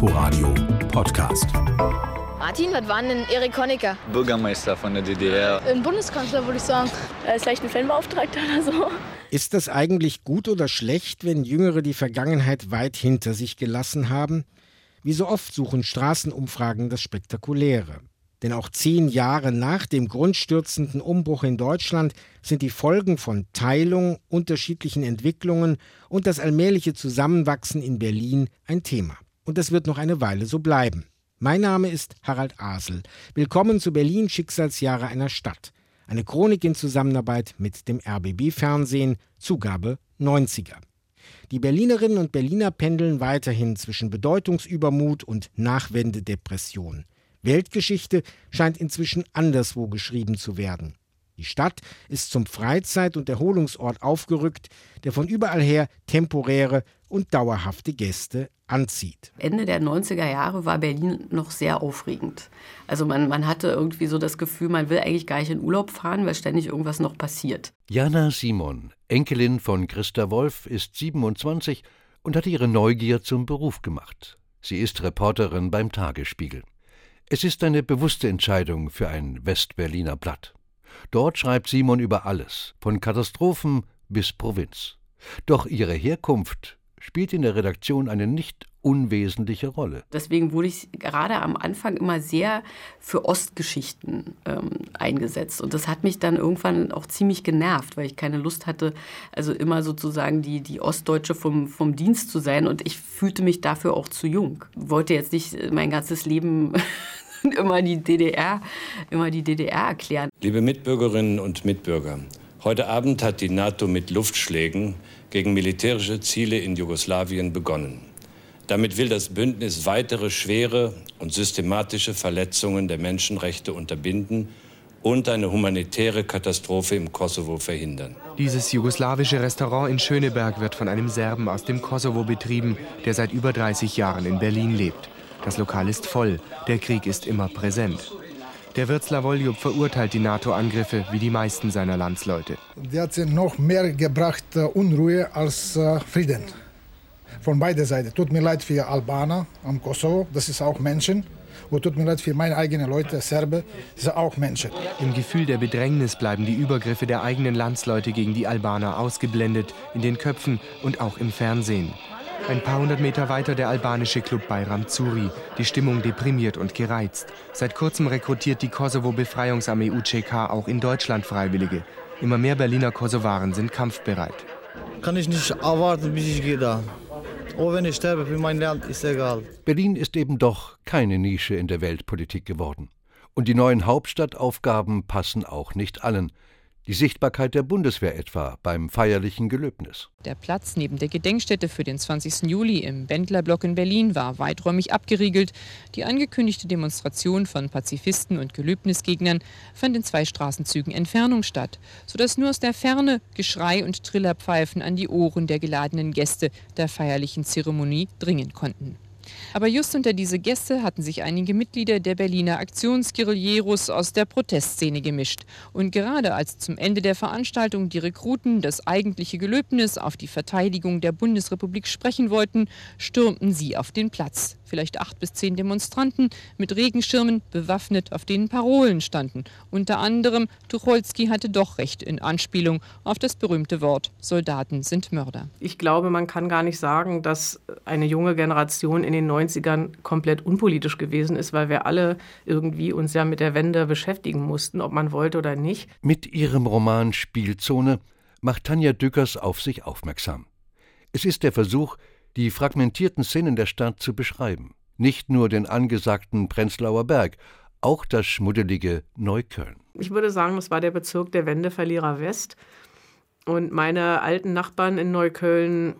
Inforadio Podcast. Martin, was war denn Erik Honecker? Bürgermeister von der DDR. Ein Bundeskanzler, würde ich sagen. Er ist vielleicht ein Fanbeauftragter oder so. Ist das eigentlich gut oder schlecht, wenn Jüngere die Vergangenheit weit hinter sich gelassen haben? Wie so oft suchen Straßenumfragen das Spektakuläre. Denn auch zehn Jahre nach dem grundstürzenden Umbruch in Deutschland sind die Folgen von Teilung, unterschiedlichen Entwicklungen und das allmähliche Zusammenwachsen in Berlin ein Thema. Und das wird noch eine Weile so bleiben. Mein Name ist Harald Asel. Willkommen zu Berlin Schicksalsjahre einer Stadt. Eine Chronik in Zusammenarbeit mit dem RBB Fernsehen, Zugabe 90er. Die Berlinerinnen und Berliner pendeln weiterhin zwischen Bedeutungsübermut und Nachwendedepression. Weltgeschichte scheint inzwischen anderswo geschrieben zu werden. Die Stadt ist zum Freizeit- und Erholungsort aufgerückt, der von überall her temporäre und dauerhafte Gäste anzieht. Ende der 90er Jahre war Berlin noch sehr aufregend. Also man, man hatte irgendwie so das Gefühl, man will eigentlich gar nicht in Urlaub fahren, weil ständig irgendwas noch passiert. Jana Simon, Enkelin von Christa Wolf, ist 27 und hat ihre Neugier zum Beruf gemacht. Sie ist Reporterin beim Tagesspiegel. Es ist eine bewusste Entscheidung für ein Westberliner Blatt. Dort schreibt Simon über alles, von Katastrophen bis Provinz. Doch ihre Herkunft spielt in der Redaktion eine nicht unwesentliche Rolle. Deswegen wurde ich gerade am Anfang immer sehr für Ostgeschichten ähm, eingesetzt. Und das hat mich dann irgendwann auch ziemlich genervt, weil ich keine Lust hatte, also immer sozusagen die, die Ostdeutsche vom, vom Dienst zu sein. Und ich fühlte mich dafür auch zu jung. Wollte jetzt nicht mein ganzes Leben immer die DDR, immer die DDR erklären. Liebe Mitbürgerinnen und Mitbürger, heute Abend hat die NATO mit Luftschlägen gegen militärische Ziele in Jugoslawien begonnen. Damit will das Bündnis weitere schwere und systematische Verletzungen der Menschenrechte unterbinden und eine humanitäre Katastrophe im Kosovo verhindern. Dieses jugoslawische Restaurant in Schöneberg wird von einem Serben aus dem Kosovo betrieben, der seit über 30 Jahren in Berlin lebt. Das Lokal ist voll, der Krieg ist immer präsent. Der Wirt Slavoljub verurteilt die NATO-Angriffe wie die meisten seiner Landsleute. Die hat noch mehr gebracht äh, Unruhe als äh, Frieden. Von beider Seiten. Tut mir leid für Albaner am Kosovo, das ist auch Menschen. Und tut mir leid für meine eigenen Leute, Serben, das sind auch Menschen. Im Gefühl der Bedrängnis bleiben die Übergriffe der eigenen Landsleute gegen die Albaner ausgeblendet, in den Köpfen und auch im Fernsehen. Ein paar hundert Meter weiter der albanische Club Bayram Zuri. Die Stimmung deprimiert und gereizt. Seit kurzem rekrutiert die Kosovo-Befreiungsarmee UCK auch in Deutschland Freiwillige. Immer mehr Berliner Kosovaren sind kampfbereit. Kann ich nicht erwarten, bis ich gehe da. Oh, wenn ich sterbe für mein Land, ist egal. Berlin ist eben doch keine Nische in der Weltpolitik geworden. Und die neuen Hauptstadtaufgaben passen auch nicht allen die Sichtbarkeit der Bundeswehr etwa beim feierlichen Gelöbnis. Der Platz neben der Gedenkstätte für den 20. Juli im Bendlerblock in Berlin war weiträumig abgeriegelt. Die angekündigte Demonstration von Pazifisten und Gelöbnisgegnern fand in zwei Straßenzügen Entfernung statt, sodass nur aus der Ferne Geschrei und Trillerpfeifen an die Ohren der geladenen Gäste der feierlichen Zeremonie dringen konnten. Aber just unter diese Gäste hatten sich einige Mitglieder der Berliner Aktionsguerilleros aus der Protestszene gemischt. Und gerade als zum Ende der Veranstaltung die Rekruten das eigentliche Gelöbnis auf die Verteidigung der Bundesrepublik sprechen wollten, stürmten sie auf den Platz vielleicht acht bis zehn Demonstranten mit Regenschirmen bewaffnet, auf denen Parolen standen. Unter anderem, Tucholsky hatte doch recht in Anspielung auf das berühmte Wort Soldaten sind Mörder. Ich glaube, man kann gar nicht sagen, dass eine junge Generation in den 90ern komplett unpolitisch gewesen ist, weil wir alle irgendwie uns ja mit der Wende beschäftigen mussten, ob man wollte oder nicht. Mit ihrem Roman Spielzone macht Tanja Dückers auf sich aufmerksam. Es ist der Versuch, die fragmentierten Szenen der Stadt zu beschreiben. Nicht nur den angesagten Prenzlauer Berg, auch das schmuddelige Neukölln. Ich würde sagen, das war der Bezirk der Wendeverlierer West. Und meine alten Nachbarn in Neukölln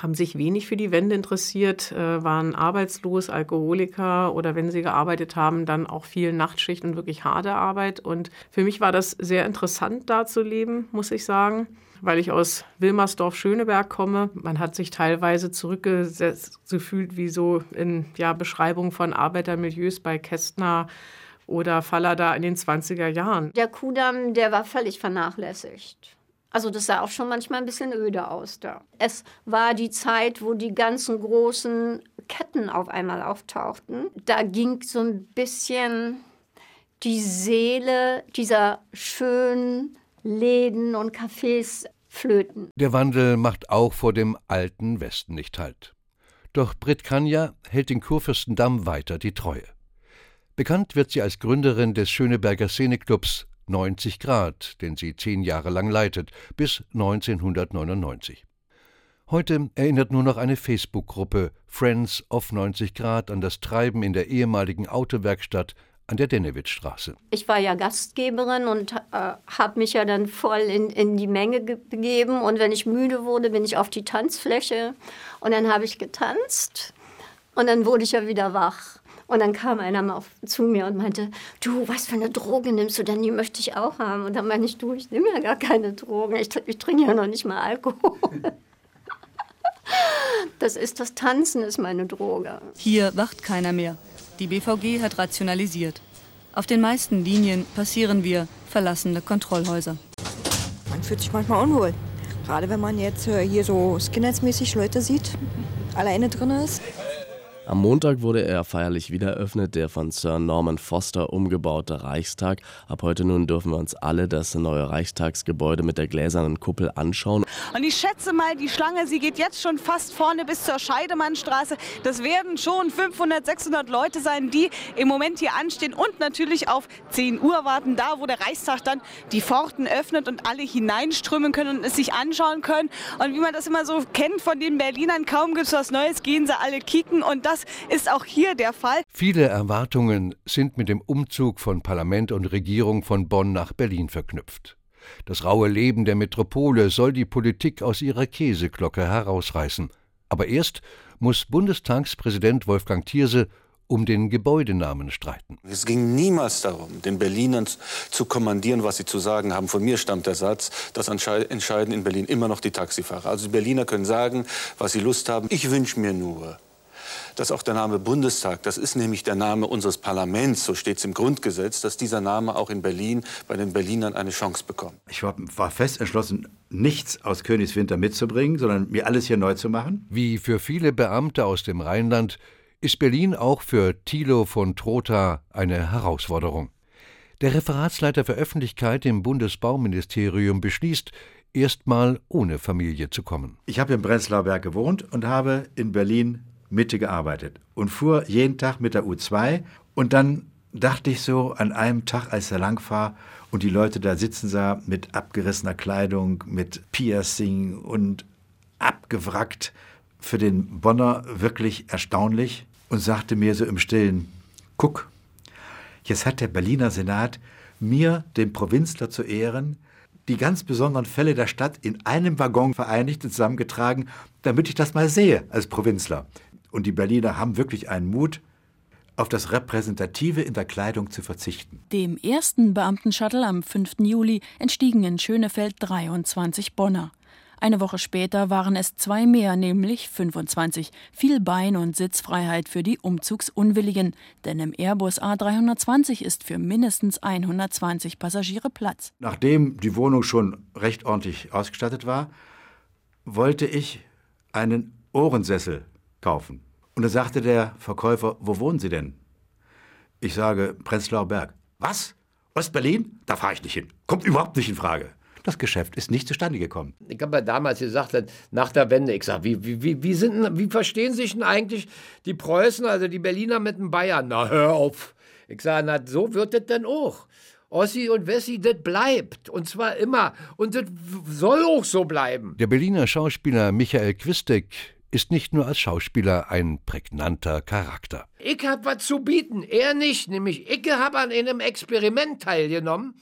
haben sich wenig für die Wende interessiert, äh, waren arbeitslos, Alkoholiker oder wenn sie gearbeitet haben, dann auch viel Nachtschicht und wirklich harte Arbeit. Und für mich war das sehr interessant, da zu leben, muss ich sagen weil ich aus Wilmersdorf-Schöneberg komme. Man hat sich teilweise zurückgesetzt gefühlt wie so in ja, Beschreibungen von Arbeitermilieus bei Kästner oder Fallada in den 20er Jahren. Der Kudamm, der war völlig vernachlässigt. Also das sah auch schon manchmal ein bisschen öde aus da. Es war die Zeit, wo die ganzen großen Ketten auf einmal auftauchten. Da ging so ein bisschen die Seele dieser schönen Läden und Cafés flöten. Der Wandel macht auch vor dem alten Westen nicht Halt. Doch Brit Kanja hält den Kurfürstendamm weiter die Treue. Bekannt wird sie als Gründerin des Schöneberger Szeneclubs 90 Grad, den sie zehn Jahre lang leitet, bis 1999. Heute erinnert nur noch eine Facebook-Gruppe Friends of 90 Grad an das Treiben in der ehemaligen Autowerkstatt an der Dennewitzstraße. Ich war ja Gastgeberin und äh, habe mich ja dann voll in, in die Menge begeben. Und wenn ich müde wurde, bin ich auf die Tanzfläche und dann habe ich getanzt und dann wurde ich ja wieder wach. Und dann kam einer mal auf, zu mir und meinte, du, was für eine Droge nimmst du denn? Die möchte ich auch haben. Und dann meine ich, du, ich nehme ja gar keine Drogen. Ich, ich trinke ja noch nicht mal Alkohol. Das ist das Tanzen, ist meine Droge. Hier wacht keiner mehr. Die BVG hat rationalisiert. Auf den meisten Linien passieren wir verlassene Kontrollhäuser. Man fühlt sich manchmal unwohl. Gerade wenn man jetzt äh, hier so Skinheads-mäßig Leute sieht, alleine drin ist. Am Montag wurde er feierlich wieder eröffnet, der von Sir Norman Foster umgebaute Reichstag. Ab heute nun dürfen wir uns alle das neue Reichstagsgebäude mit der gläsernen Kuppel anschauen. Und ich schätze mal, die Schlange, sie geht jetzt schon fast vorne bis zur Scheidemannstraße. Das werden schon 500, 600 Leute sein, die im Moment hier anstehen und natürlich auf 10 Uhr warten, da wo der Reichstag dann die Pforten öffnet und alle hineinströmen können und es sich anschauen können. Und wie man das immer so kennt von den Berlinern, kaum gibt es was Neues, gehen sie alle kicken und das das ist auch hier der Fall. Viele Erwartungen sind mit dem Umzug von Parlament und Regierung von Bonn nach Berlin verknüpft. Das raue Leben der Metropole soll die Politik aus ihrer Käseglocke herausreißen. Aber erst muss Bundestagspräsident Wolfgang Thierse um den Gebäudenamen streiten. Es ging niemals darum, den Berlinern zu kommandieren, was sie zu sagen haben. Von mir stammt der Satz, das entscheiden in Berlin immer noch die Taxifahrer. Also die Berliner können sagen, was sie Lust haben. Ich wünsche mir nur, dass auch der Name Bundestag, das ist nämlich der Name unseres Parlaments, so steht es im Grundgesetz, dass dieser Name auch in Berlin bei den Berlinern eine Chance bekommt. Ich war, war fest entschlossen, nichts aus Königswinter mitzubringen, sondern mir alles hier neu zu machen. Wie für viele Beamte aus dem Rheinland ist Berlin auch für Thilo von Trotha eine Herausforderung. Der Referatsleiter für Öffentlichkeit im Bundesbauministerium beschließt, erstmal ohne Familie zu kommen. Ich habe in Prenzlauer Berg gewohnt und habe in Berlin Mitte gearbeitet und fuhr jeden Tag mit der U2 und dann dachte ich so an einem Tag, als er lang war und die Leute da sitzen sah mit abgerissener Kleidung, mit Piercing und abgewrackt, für den Bonner wirklich erstaunlich und sagte mir so im Stillen, guck, jetzt hat der Berliner Senat mir, dem Provinzler zu Ehren, die ganz besonderen Fälle der Stadt in einem Waggon vereinigt und zusammengetragen, damit ich das mal sehe als Provinzler. Und die Berliner haben wirklich einen Mut, auf das Repräsentative in der Kleidung zu verzichten. Dem ersten Beamtenshuttle am 5. Juli entstiegen in Schönefeld 23 Bonner. Eine Woche später waren es zwei mehr, nämlich 25. Viel Bein- und Sitzfreiheit für die Umzugsunwilligen, denn im Airbus A320 ist für mindestens 120 Passagiere Platz. Nachdem die Wohnung schon recht ordentlich ausgestattet war, wollte ich einen Ohrensessel kaufen. Und da sagte der Verkäufer, wo wohnen Sie denn? Ich sage, Prenzlauer Berg. Was? Ostberlin? Da fahre ich nicht hin. Kommt überhaupt nicht in Frage. Das Geschäft ist nicht zustande gekommen. Ich habe ja damals gesagt, nach der Wende, ich sage, wie, wie, wie, sind, wie verstehen sich denn eigentlich die Preußen, also die Berliner mit den Bayern? Na, hör auf. Ich sage, na, so wird das denn auch. Ossi und Wessi, das bleibt. Und zwar immer. Und das soll auch so bleiben. Der Berliner Schauspieler Michael Quistek ist nicht nur als Schauspieler ein prägnanter Charakter. Ich hab was zu bieten, er nicht. Nämlich, ich hab an einem Experiment teilgenommen,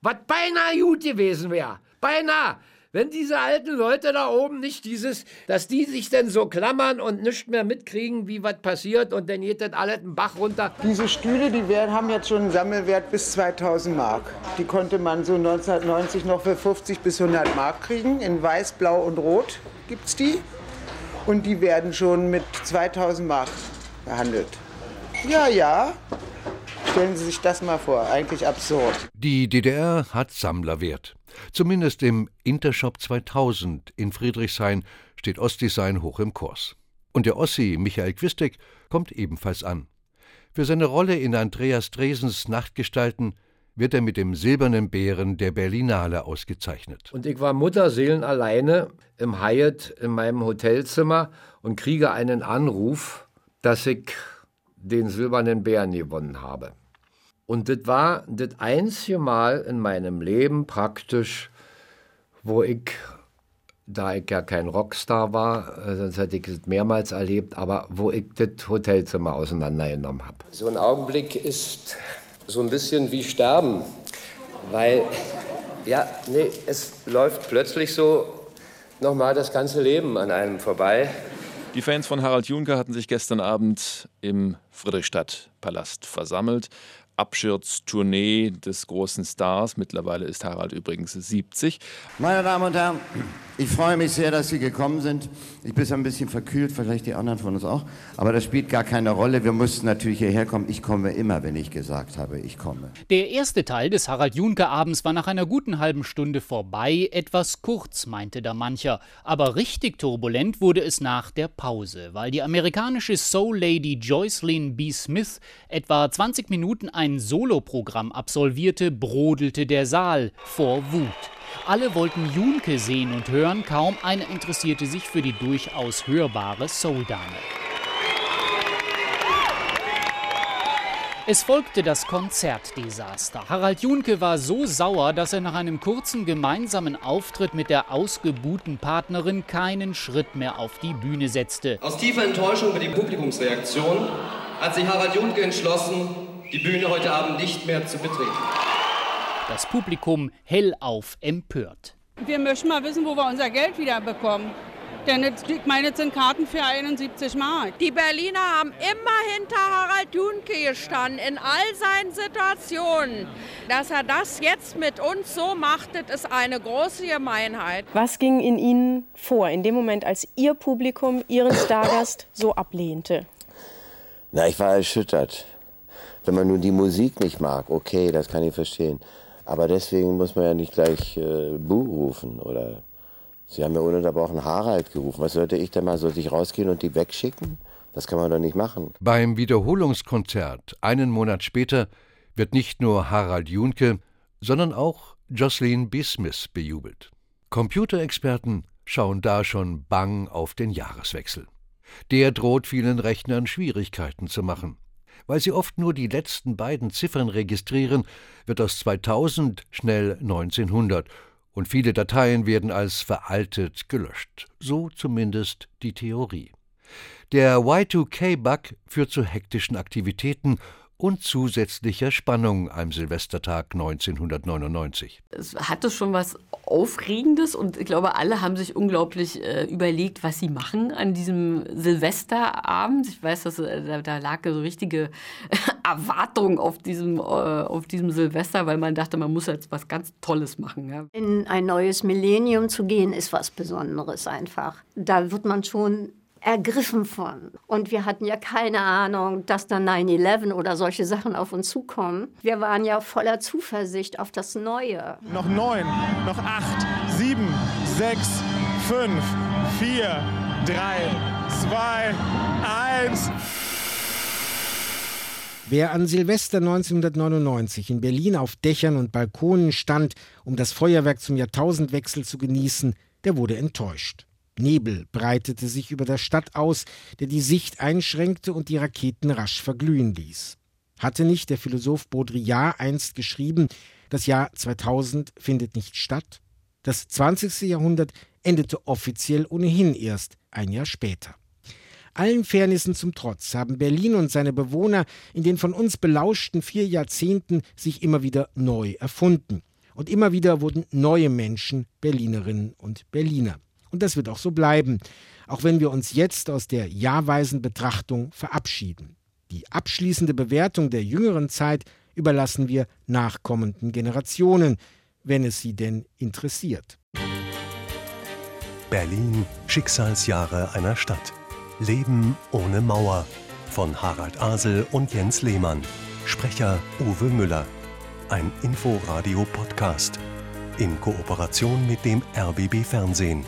was beinahe gut gewesen wäre. Beinahe. Wenn diese alten Leute da oben nicht dieses, dass die sich denn so klammern und nichts mehr mitkriegen, wie was passiert und dann geht das alles einen Bach runter. Diese Stühle, die werden, haben jetzt schon einen Sammelwert bis 2000 Mark. Die konnte man so 1990 noch für 50 bis 100 Mark kriegen. In weiß, blau und rot gibt's die und die werden schon mit 2000 Mark behandelt. Ja, ja. Stellen Sie sich das mal vor, eigentlich absurd. Die DDR hat Sammlerwert. Zumindest im Intershop 2000 in Friedrichshain steht Ostdesign hoch im Kurs. Und der Ossi Michael Quistek kommt ebenfalls an. Für seine Rolle in Andreas Dresens Nachtgestalten wird er mit dem Silbernen Bären der Berlinale ausgezeichnet. Und ich war Mutterseelen alleine im Hyatt in meinem Hotelzimmer und kriege einen Anruf, dass ich den Silbernen Bären gewonnen habe. Und das war das einzige Mal in meinem Leben praktisch, wo ich, da ich ja kein Rockstar war, äh, sonst hätte ich es mehrmals erlebt, aber wo ich das Hotelzimmer auseinandergenommen habe. So ein Augenblick ist so ein bisschen wie Sterben, weil, ja, nee, es läuft plötzlich so nochmal das ganze Leben an einem vorbei. Die Fans von Harald Juncker hatten sich gestern Abend im Friedrichstadtpalast versammelt. Abschirdstournee des großen Stars. Mittlerweile ist Harald übrigens 70. Meine Damen und Herren, ich freue mich sehr, dass Sie gekommen sind. Ich bin ein bisschen verkühlt, vielleicht die anderen von uns auch. Aber das spielt gar keine Rolle. Wir mussten natürlich hierher kommen. Ich komme immer, wenn ich gesagt habe, ich komme. Der erste Teil des Harald Juncker Abends war nach einer guten halben Stunde vorbei. Etwas kurz, meinte da mancher. Aber richtig turbulent wurde es nach der Pause, weil die amerikanische Soul Lady Joycelyn B. Smith etwa 20 Minuten ein Soloprogramm absolvierte, brodelte der Saal vor Wut. Alle wollten Junke sehen und hören, kaum einer interessierte sich für die durchaus hörbare Soul-Dame. Es folgte das Konzertdesaster. Harald Junke war so sauer, dass er nach einem kurzen gemeinsamen Auftritt mit der ausgebuhten Partnerin keinen Schritt mehr auf die Bühne setzte. Aus tiefer Enttäuschung über die Publikumsreaktion hat sich Harald Junke entschlossen, die Bühne heute Abend nicht mehr zu betreten. Das Publikum hellauf empört. Wir möchten mal wissen, wo wir unser Geld wieder bekommen. Denn ich meine, es sind Karten für 71 Mark. Die Berliner haben immer hinter Harald Junke gestanden, in all seinen Situationen. Dass er das jetzt mit uns so macht, das ist eine große Gemeinheit. Was ging in Ihnen vor, in dem Moment, als Ihr Publikum Ihren Stargast so ablehnte? Na, ich war erschüttert. Wenn man nun die Musik nicht mag, okay, das kann ich verstehen. Aber deswegen muss man ja nicht gleich äh, Buh rufen oder Sie haben ja ununterbrochen Harald gerufen. Was sollte ich denn mal? Sollte ich rausgehen und die wegschicken? Das kann man doch nicht machen. Beim Wiederholungskonzert einen Monat später wird nicht nur Harald Junke, sondern auch Jocelyn B. Smith bejubelt. Computerexperten schauen da schon bang auf den Jahreswechsel. Der droht vielen Rechnern Schwierigkeiten zu machen. Weil sie oft nur die letzten beiden Ziffern registrieren, wird aus 2000 schnell 1900 und viele Dateien werden als veraltet gelöscht. So zumindest die Theorie. Der Y2K-Bug führt zu hektischen Aktivitäten und zusätzlicher Spannung am Silvestertag 1999. Es hatte schon was Aufregendes und ich glaube, alle haben sich unglaublich äh, überlegt, was sie machen an diesem Silvesterabend. Ich weiß, dass äh, da, da, lag so richtige Erwartung auf diesem, äh, auf diesem Silvester, weil man dachte, man muss jetzt was ganz Tolles machen. Ja. In ein neues Millennium zu gehen, ist was Besonderes einfach. Da wird man schon ergriffen von. Und wir hatten ja keine Ahnung, dass dann 9-11 oder solche Sachen auf uns zukommen. Wir waren ja voller Zuversicht auf das Neue. Noch neun, noch acht, sieben, sechs, fünf, vier, drei, zwei, eins. Wer an Silvester 1999 in Berlin auf Dächern und Balkonen stand, um das Feuerwerk zum Jahrtausendwechsel zu genießen, der wurde enttäuscht. Nebel breitete sich über der Stadt aus, der die Sicht einschränkte und die Raketen rasch verglühen ließ. Hatte nicht der Philosoph Baudrillard einst geschrieben, das Jahr 2000 findet nicht statt? Das 20. Jahrhundert endete offiziell ohnehin erst ein Jahr später. Allen Fairnissen zum Trotz haben Berlin und seine Bewohner in den von uns belauschten vier Jahrzehnten sich immer wieder neu erfunden. Und immer wieder wurden neue Menschen Berlinerinnen und Berliner. Und das wird auch so bleiben, auch wenn wir uns jetzt aus der jahrweisen Betrachtung verabschieden. Die abschließende Bewertung der jüngeren Zeit überlassen wir nachkommenden Generationen, wenn es sie denn interessiert. Berlin, Schicksalsjahre einer Stadt. Leben ohne Mauer von Harald Asel und Jens Lehmann. Sprecher Uwe Müller. Ein Inforadio-Podcast in Kooperation mit dem RBB Fernsehen.